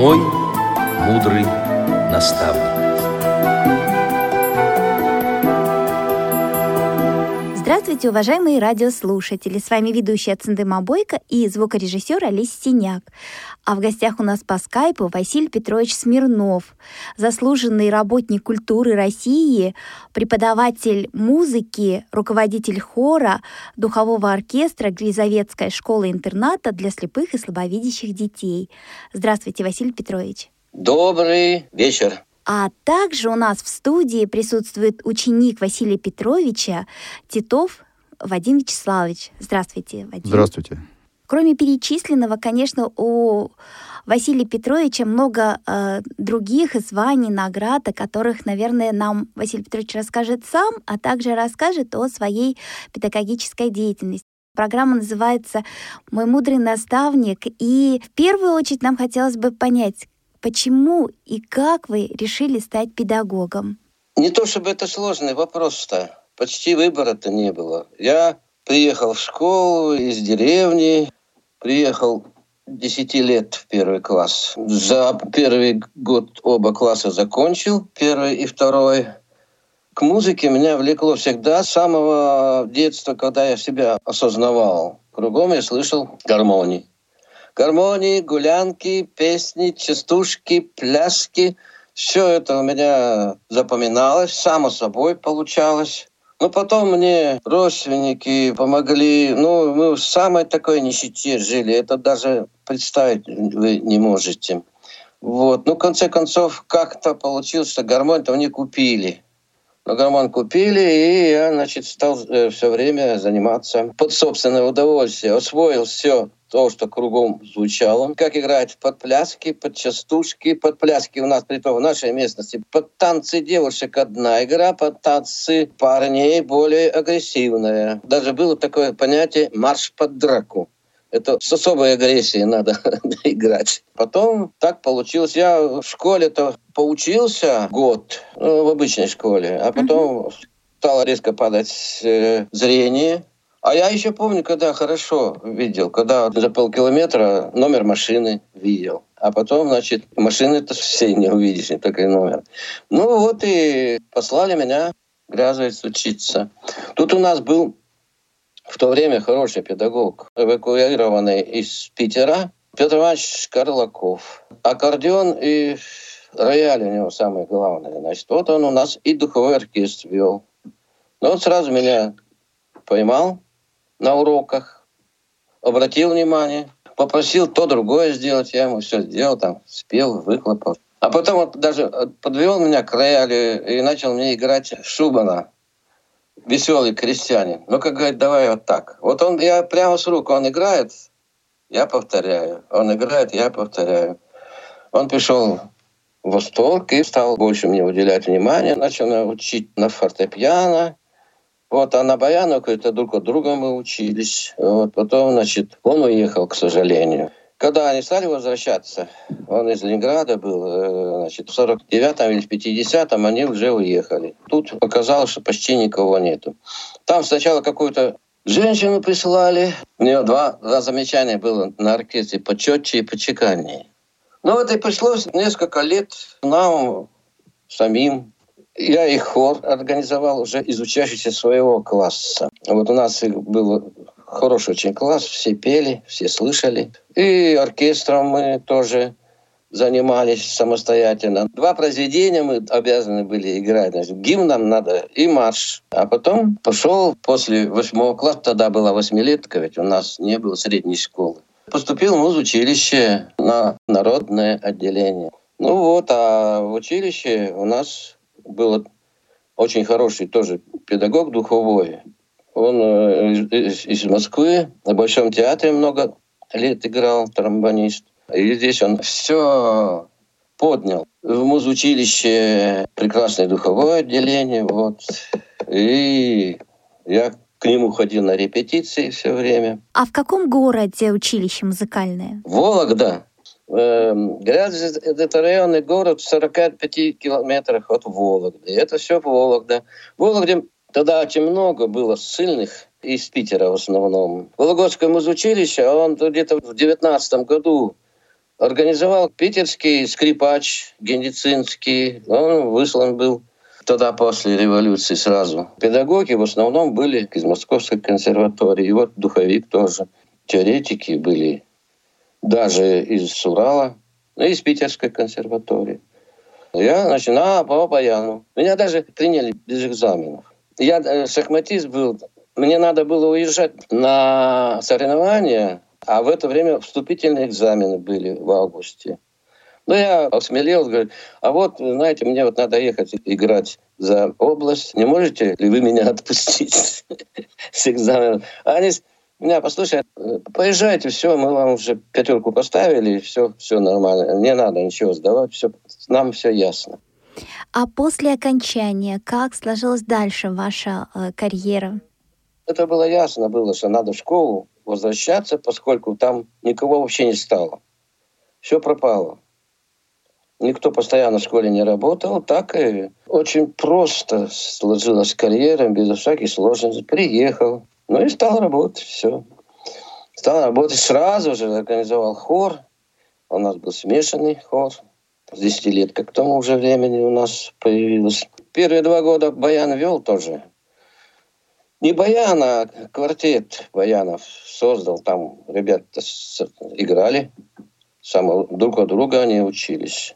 Мой мудрый наставник. Здравствуйте, уважаемые радиослушатели! С вами ведущая Циндема Бойко и звукорежиссер Олесь Синяк. А в гостях у нас по скайпу Василий Петрович Смирнов, заслуженный работник культуры России, преподаватель музыки, руководитель хора, духового оркестра Глизоветской школы-интерната для слепых и слабовидящих детей. Здравствуйте, Василий Петрович! Добрый вечер! А также у нас в студии присутствует ученик Василия Петровича Титов Вадим Вячеславович. Здравствуйте, Вадим. Здравствуйте. Кроме перечисленного, конечно, у Василия Петровича много э, других званий, наград, о которых, наверное, нам Василий Петрович расскажет сам, а также расскажет о своей педагогической деятельности. Программа называется «Мой мудрый наставник». И в первую очередь нам хотелось бы понять, Почему и как вы решили стать педагогом? Не то чтобы это сложный вопрос-то. Почти выбора-то не было. Я приехал в школу из деревни, приехал 10 лет в первый класс. За первый год оба класса закончил, первый и второй. К музыке меня влекло всегда с самого детства, когда я себя осознавал. Кругом я слышал гармонии гармонии, гулянки, песни, частушки, пляски. Все это у меня запоминалось, само собой получалось. Но потом мне родственники помогли. Ну, мы в самой такой нищете жили. Это даже представить вы не можете. Вот. Ну, в конце концов, как-то получилось, что гармонь-то мне купили. Но гармонь купили, и я, значит, стал э, все время заниматься под собственное удовольствие. Освоил все то, что кругом звучало. Как играть под пляски, под частушки, под пляски у нас, при том, в нашей местности. Под танцы девушек одна игра, под танцы парней более агрессивная. Даже было такое понятие «марш под драку». Это с особой агрессией надо играть. Потом так получилось. Я в школе-то поучился год, ну, в обычной школе, а потом стало резко падать э, зрение. А я еще помню, когда хорошо видел, когда за полкилометра номер машины видел. А потом, значит, машины-то все не увидишь, не только и номер. Ну вот и послали меня Грязовец учиться. Тут у нас был в то время хороший педагог, эвакуированный из Питера, Петр Иванович Карлаков. Аккордеон и рояль у него самое главное. Значит, вот он у нас и духовой оркестр вел. Ну вот сразу меня поймал, на уроках, обратил внимание, попросил то другое сделать, я ему все сделал, там, спел, выхлопал. А потом вот даже э, подвел меня к роялю и начал мне играть Шубана, веселый крестьянин. Ну, как говорит, давай вот так. Вот он, я прямо с рук, он играет, я повторяю. Он играет, я повторяю. Он пришел в восторг и стал больше мне уделять внимание, начал учить на фортепиано, вот, а на баянах это друг от друга мы учились. Вот, потом, значит, он уехал, к сожалению. Когда они стали возвращаться, он из Ленинграда был, э, значит, в 49-м или в 50-м они уже уехали. Тут оказалось, что почти никого нету. Там сначала какую-то женщину прислали. У нее два, два замечания было на оркестре, почетче и почеканнее. Ну вот и пришлось несколько лет нам самим я и хор организовал уже из учащихся своего класса. Вот у нас был хороший очень класс, все пели, все слышали. И оркестром мы тоже занимались самостоятельно. Два произведения мы обязаны были играть. Значит, гимн надо и марш. А потом пошел после восьмого класса, тогда была восьмилетка, ведь у нас не было средней школы. Поступил в училище на народное отделение. Ну вот, а в училище у нас был очень хороший тоже педагог духовой. Он э, из, из Москвы, на Большом театре много лет играл, тромбонист. И здесь он все поднял. В музучилище прекрасное духовое отделение. Вот. И я к нему ходил на репетиции все время. А в каком городе училище музыкальное? Вологда. Грязь – это районный город в 45 километрах от Вологды. Это все Вологда. В Вологде тогда очень много было сильных из Питера в основном. Вологодское музучилище, он где-то в 19 году организовал питерский скрипач Геницинский. Он выслан был тогда после революции сразу. Педагоги в основном были из Московской консерватории. И вот духовик тоже. Теоретики были даже из Урала, ну, из Питерской консерватории. Я начинал по баяну. Меня даже приняли без экзаменов. Я э, шахматист был. Мне надо было уезжать на соревнования, а в это время вступительные экзамены были в августе. Ну, я осмелел, говорю, а вот, знаете, мне вот надо ехать играть за область. Не можете ли вы меня отпустить с экзаменом? Они меня послушай, поезжайте, все, мы вам уже пятерку поставили, все, все нормально. Не надо ничего сдавать, все, нам все ясно. А после окончания, как сложилась дальше ваша э, карьера? Это было ясно, было, что надо в школу возвращаться, поскольку там никого вообще не стало. Все пропало. Никто постоянно в школе не работал, так и очень просто сложилась карьера, без всяких сложностей. Приехал, ну и стал работать, все. Стал работать сразу же, организовал хор. У нас был смешанный хор. С 10 лет, как тому уже времени у нас появилось. Первые два года Баян вел тоже. Не Баян, а квартет Баянов создал. Там ребята играли. Само, друг от друга они учились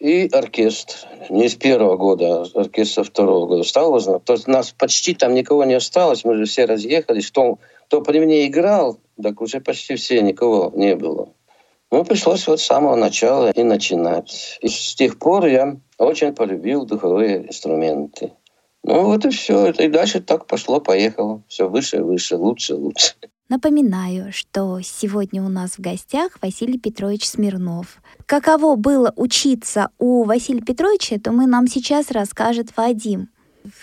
и оркестр. Не с первого года, а оркестр со второго года стал узнать. То есть нас почти там никого не осталось, мы же все разъехались. Кто, кто при мне играл, так уже почти все, никого не было. Ну, пришлось вот с самого начала и начинать. И с тех пор я очень полюбил духовые инструменты. Ну вот и все. И дальше так пошло-поехало. Все выше выше, лучше лучше. Напоминаю, что сегодня у нас в гостях Василий Петрович Смирнов. Каково было учиться у Василия Петровича, то мы нам сейчас расскажет Вадим.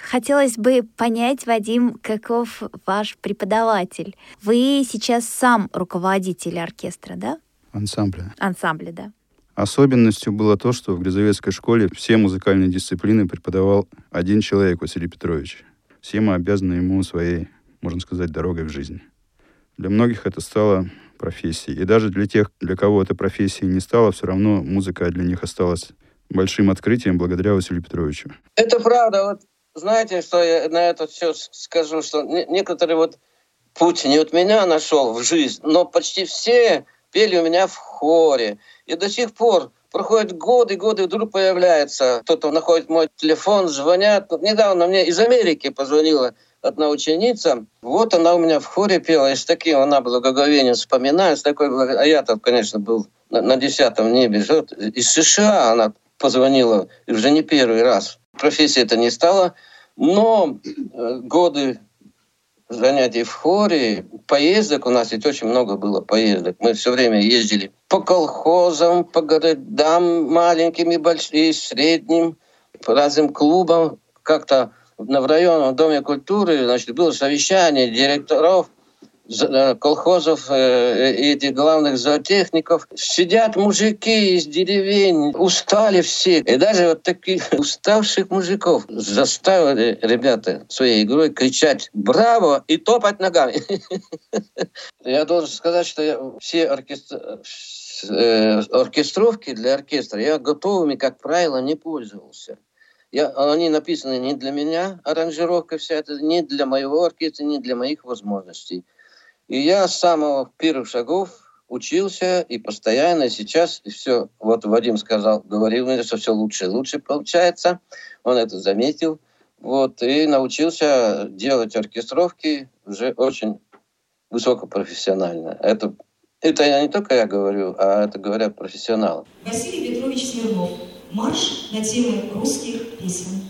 Хотелось бы понять, Вадим, каков ваш преподаватель. Вы сейчас сам руководитель оркестра, да? Ансамбля. Ансамбля, да. Особенностью было то, что в Грязовецкой школе все музыкальные дисциплины преподавал один человек, Василий Петрович. Все мы обязаны ему своей, можно сказать, дорогой в жизни. Для многих это стало профессией. И даже для тех, для кого эта профессия не стала, все равно музыка для них осталась большим открытием благодаря Василию Петровичу. Это правда. Вот знаете, что я на это все скажу, что некоторые вот путь не от меня нашел в жизнь, но почти все пели у меня в хоре. И до сих пор проходят годы, годы, вдруг появляется, кто-то находит мой телефон, звонят. Недавно мне из Америки позвонила одна ученица, вот она у меня в хоре пела, и с таким она благоговением вспоминает, с такой, а я-то, конечно, был на, на десятом небе. Из США она позвонила, и уже не первый раз. Профессия это не стала, но э, годы занятий в хоре, поездок, у нас ведь очень много было поездок. Мы все время ездили по колхозам, по городам маленьким и большим, и средним, по разным клубам. Как-то в районном доме культуры значит, было совещание директоров э, колхозов э, и этих главных зоотехников. Сидят мужики из деревень, устали все. И даже вот таких уставших мужиков заставили ребята своей игрой кричать «Браво!» и топать ногами. Я должен сказать, что все оркестр э, оркестровки для оркестра я готовыми, как правило, не пользовался. Я, они написаны не для меня, аранжировка вся это, не для моего оркестра, не для моих возможностей. И я с самого первых шагов учился и постоянно и сейчас и все. Вот Вадим сказал, говорил мне, что все лучше и лучше получается. Он это заметил. Вот, и научился делать оркестровки уже очень высокопрофессионально. Это, это я не только я говорю, а это говорят профессионалы. Василий Петрович Смирнов Марш на темы русских песен.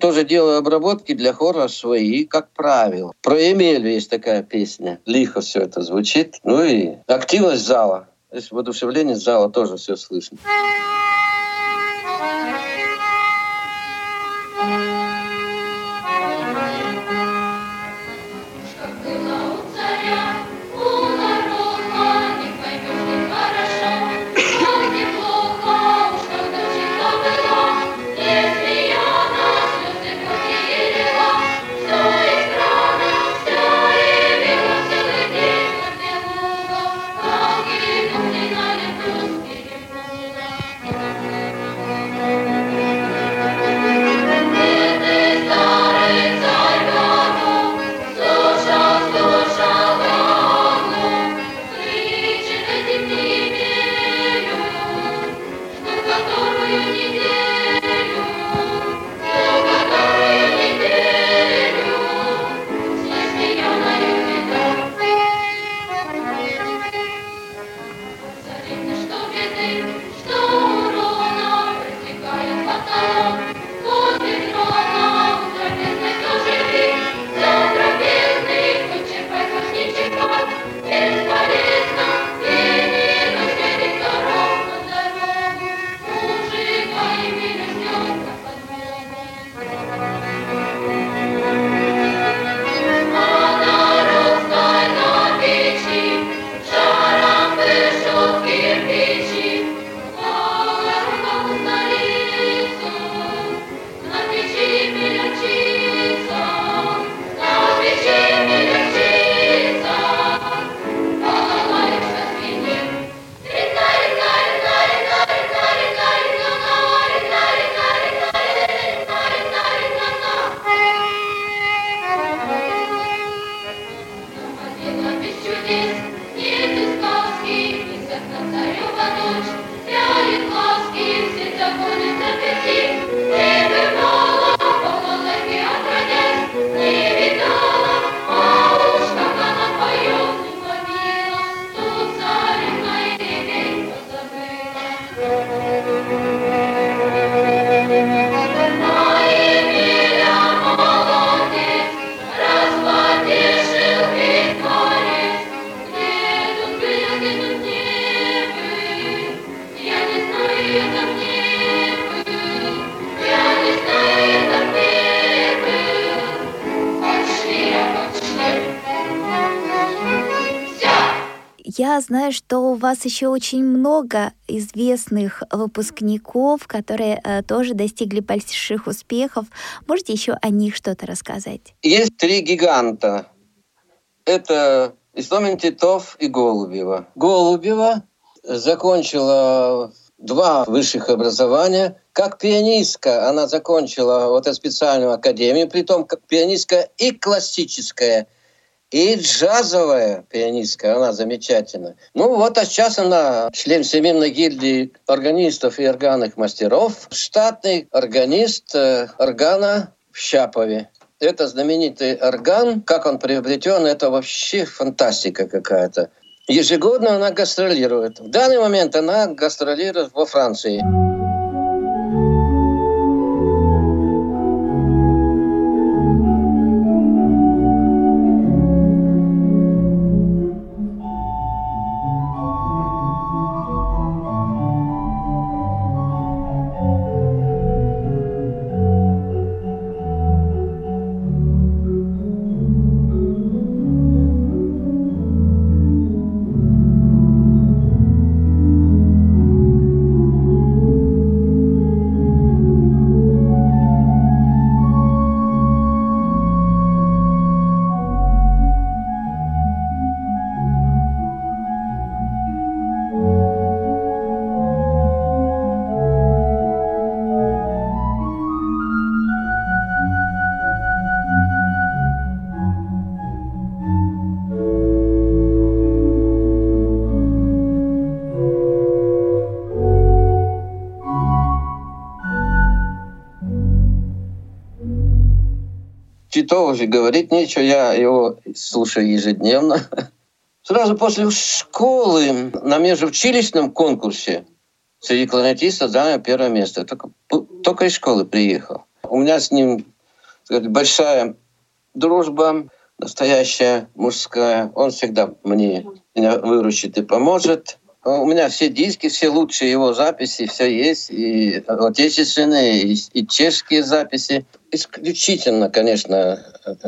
Тоже делаю обработки для хора свои, как правило. Про Емелю есть такая песня. Лихо все это звучит. Ну и активность зала. То есть воодушевление зала тоже все слышно. Я знаю, что у вас еще очень много известных выпускников, которые э, тоже достигли больших успехов. Можете еще о них что-то рассказать? Есть три гиганта. Это Истомин Титов и Голубева. Голубева закончила два высших образования. Как пианистка она закончила вот эту специальную академию, при том как пианистка и классическая – и джазовая пианистка, она замечательная. Ну вот, а сейчас она член Всемирной гильдии органистов и органных мастеров, штатный органист э, органа в Щапове. Это знаменитый орган, как он приобретен, это вообще фантастика какая-то. Ежегодно она гастролирует. В данный момент она гастролирует во Франции. Титова же говорить нечего, я его слушаю ежедневно. Сразу после школы на межучилищном конкурсе среди кларнетистов занял первое место. Только, только из школы приехал. У меня с ним сказать, большая дружба, настоящая, мужская. Он всегда мне меня выручит и поможет. У меня все диски, все лучшие его записи, все есть, и отечественные, и, и чешские записи. Исключительно, конечно,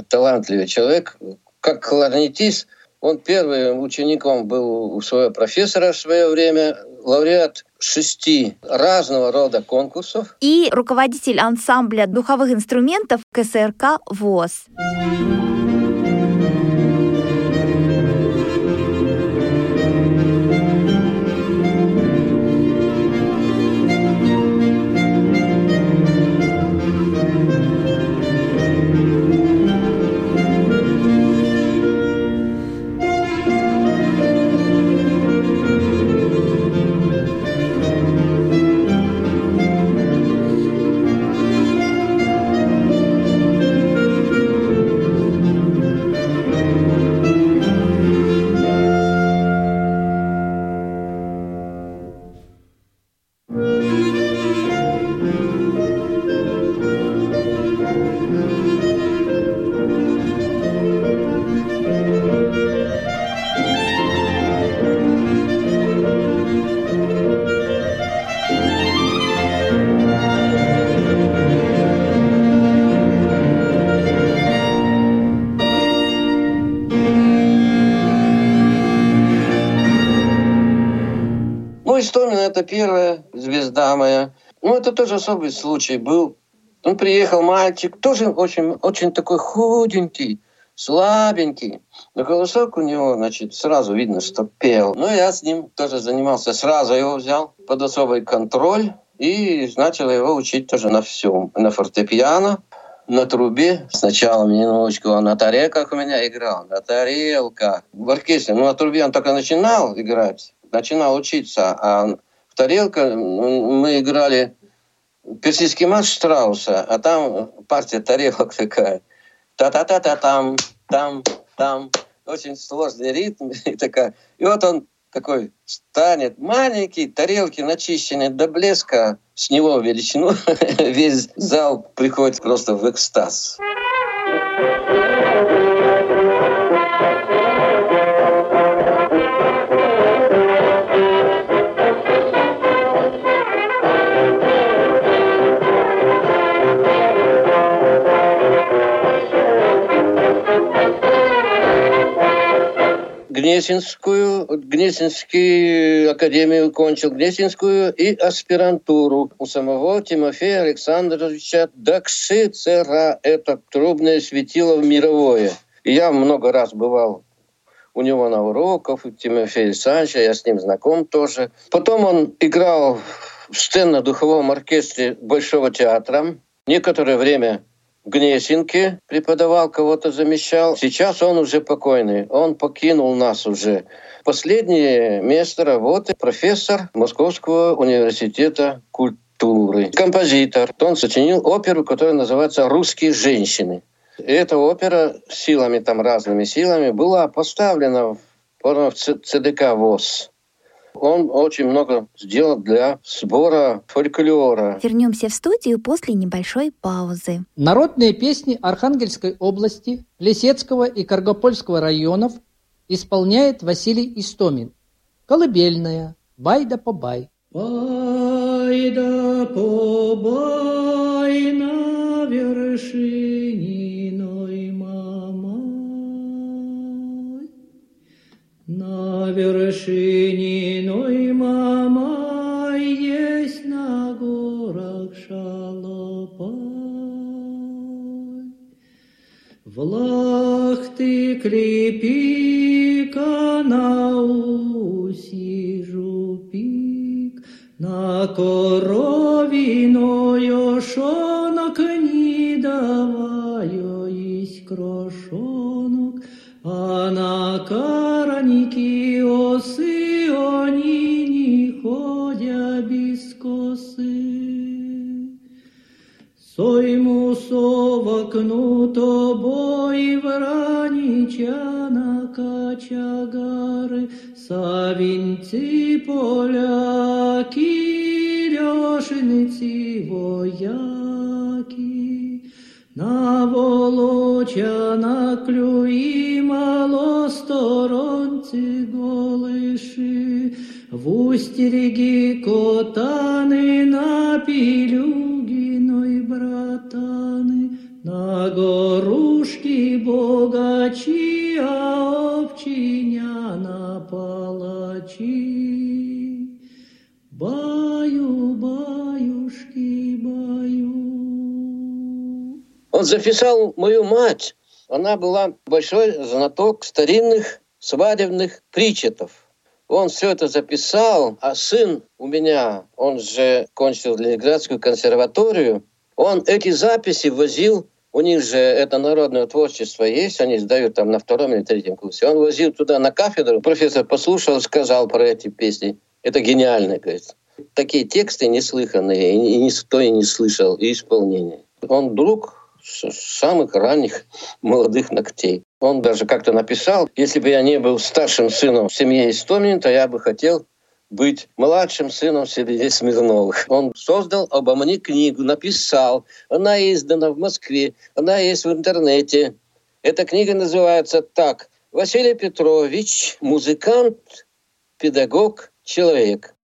талантливый человек. Как кларнетист, он первым учеником был у своего профессора в свое время, лауреат шести разного рода конкурсов. И руководитель ансамбля духовых инструментов КСРК ВОЗ. Это тоже особый случай был. Он приехал, мальчик, тоже очень, очень такой худенький, слабенький. Но голосок у него, значит, сразу видно, что пел. Ну, я с ним тоже занимался. Сразу его взял под особый контроль и начал его учить тоже на всем. На фортепиано, на трубе. Сначала немножечко он на тарелках у меня играл, на тарелках. В оркестре, ну, на трубе он только начинал играть начинал учиться, а в тарелка мы играли персидский марш Штрауса, а там партия тарелок такая. Та-та-та-та там, там, там. Очень сложный ритм. И, такая. и вот он такой станет маленький, тарелки начищены до блеска, с него величину весь зал приходит просто в экстаз. Гнесинскую, Гнесинскую академию кончил, Гнесинскую и аспирантуру у самого Тимофея Александровича Дакшицера. Это трубное светило мировое. Я много раз бывал у него на уроках, у Тимофея Александровича, я с ним знаком тоже. Потом он играл в сценно-духовом оркестре Большого театра. Некоторое время в Гнесинке преподавал, кого-то замещал. Сейчас он уже покойный, он покинул нас уже. Последнее место работы профессор Московского университета культуры, композитор. Он сочинил оперу, которая называется «Русские женщины». Эта опера силами, там разными силами, была поставлена в ЦДК ВОЗ. Он очень много сделал для сбора фольклора. Вернемся в студию после небольшой паузы. Народные песни Архангельской области, Лисецкого и Каргопольского районов исполняет Василий Истомин. Колыбельная «Байда по бай». Байда по бай на вершине На вершине ной мама есть на горах шалопай. В лахты клепика на уси жупик, на коровиную шонок не даваю есть крошонок, овчиня на палачі. Баю, баюшки, баю. Он записал мою мать. Она была большой знаток старинных свадебных причетов. Он все это записал, а сын у меня, он же кончил Ленинградскую консерваторию, он эти записи возил, у них же это народное творчество есть, они сдают там на втором или третьем курсе. Он возил туда на кафедру, профессор послушал, сказал про эти песни. Это гениально, говорит. Такие тексты неслыханные, и никто и не слышал, и исполнение. Он друг самых ранних молодых ногтей. Он даже как-то написал, если бы я не был старшим сыном в семье Истомин, то я бы хотел быть младшим сыном семьи Смирновых. Он создал обо мне книгу, написал. Она издана в Москве, она есть в интернете. Эта книга называется так. Василий Петрович, музыкант, педагог, человек.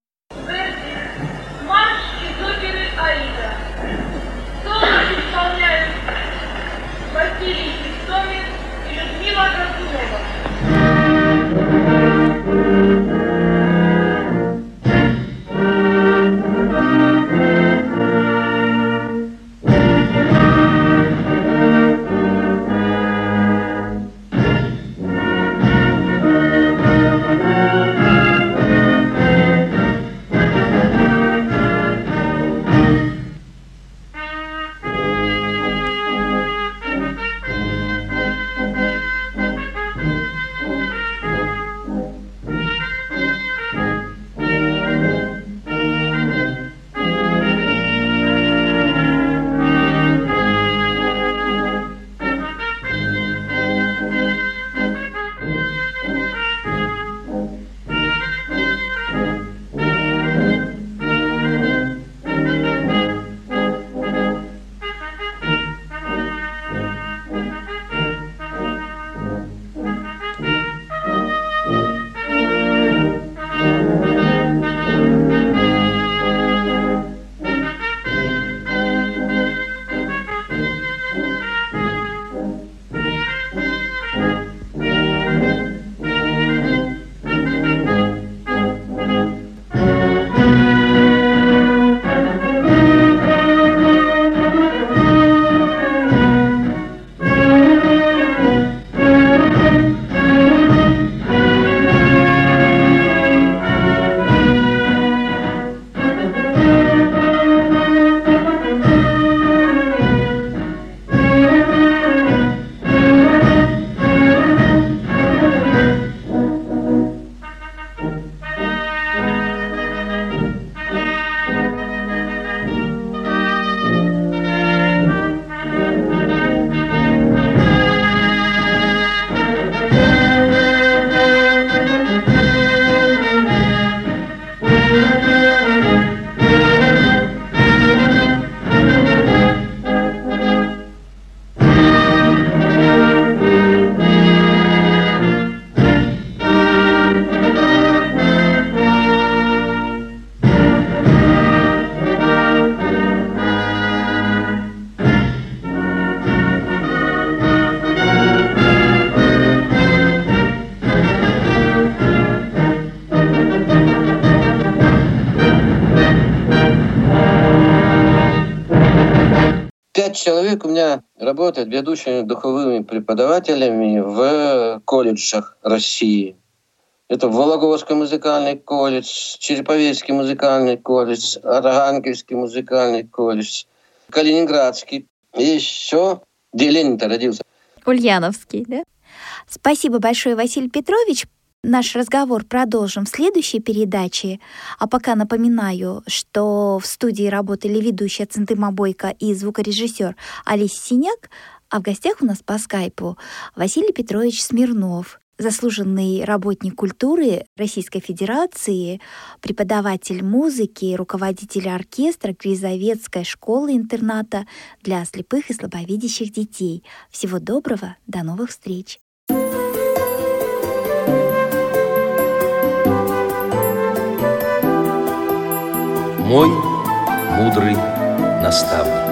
Меня работают ведущими духовыми преподавателями в колледжах России. Это Вологодский музыкальный колледж, Череповецкий музыкальный колледж, Архангельский музыкальный колледж, Калининградский. И еще, где Ленин-то родился. Ульяновский, да? Спасибо большое, Василий Петрович. Наш разговор продолжим в следующей передаче. А пока напоминаю, что в студии работали ведущая Центыма Бойко и звукорежиссер Олеся Синяк, а в гостях у нас по скайпу Василий Петрович Смирнов, заслуженный работник культуры Российской Федерации, преподаватель музыки, руководитель оркестра Грязовецкой школы-интерната для слепых и слабовидящих детей. Всего доброго, до новых встреч! Мой мудрый наставник.